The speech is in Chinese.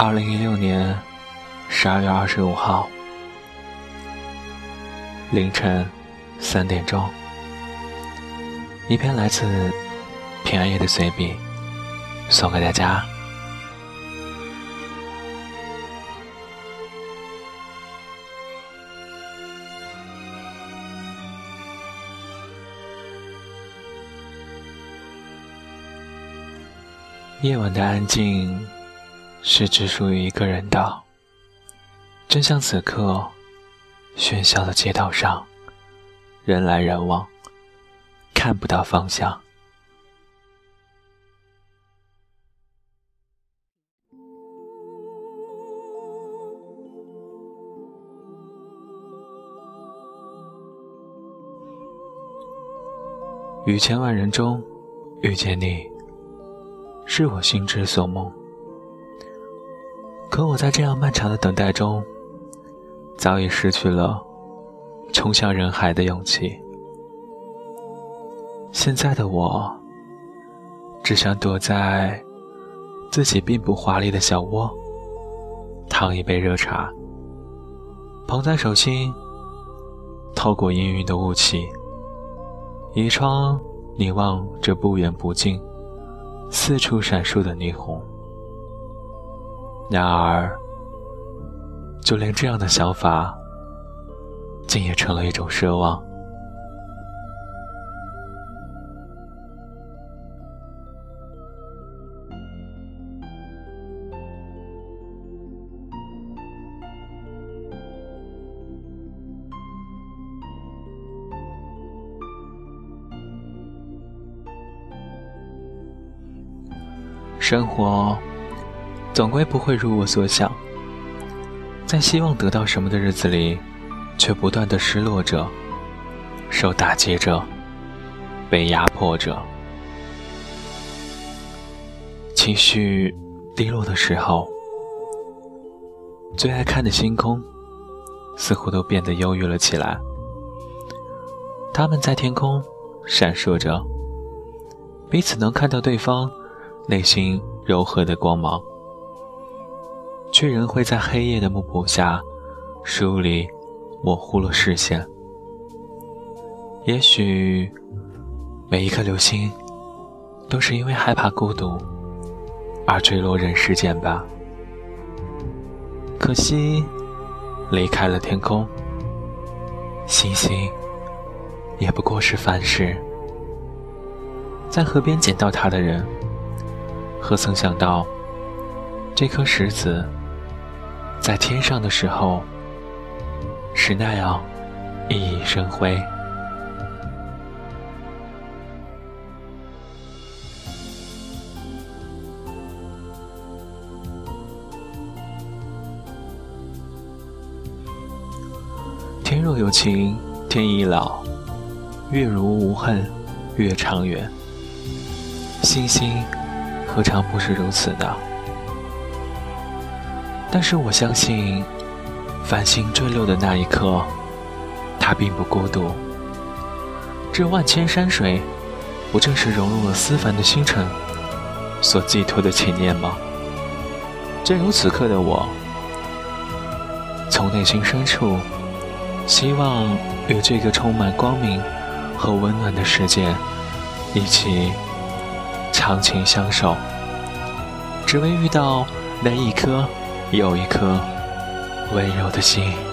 二零一六年十二月二十五号凌晨三点钟，一篇来自平安夜的随笔，送给大家。夜晚的安静，是只属于一个人的。正像此刻，喧嚣的街道上，人来人往，看不到方向。于千万人中遇见你。是我心之所梦，可我在这样漫长的等待中，早已失去了冲向人海的勇气。现在的我，只想躲在自己并不华丽的小窝，烫一杯热茶，捧在手心，透过氤氲的雾气，倚窗凝望着不远不近。四处闪烁的霓虹，然而，就连这样的想法，竟也成了一种奢望。生活总归不会如我所想，在希望得到什么的日子里，却不断的失落着，受打击着，被压迫着。情绪低落的时候，最爱看的星空，似乎都变得忧郁了起来。他们在天空闪烁着，彼此能看到对方。内心柔和的光芒，却仍会在黑夜的幕布下梳理、模糊了视线。也许每一颗流星都是因为害怕孤独而坠落人世间吧。可惜离开了天空，星星也不过是凡事。在河边捡到它的人。何曾想到，这颗石子在天上的时候是那样熠熠生辉。天若有情天亦老，月如无恨月长圆。星星。何尝不是如此呢？但是我相信，繁星坠落的那一刻，它并不孤独。这万千山水，不正是融入了思凡的星辰所寄托的情念吗？正如此刻的我，从内心深处，希望与这个充满光明和温暖的世界一起。长情相守，只为遇到那一颗有一颗温柔的心。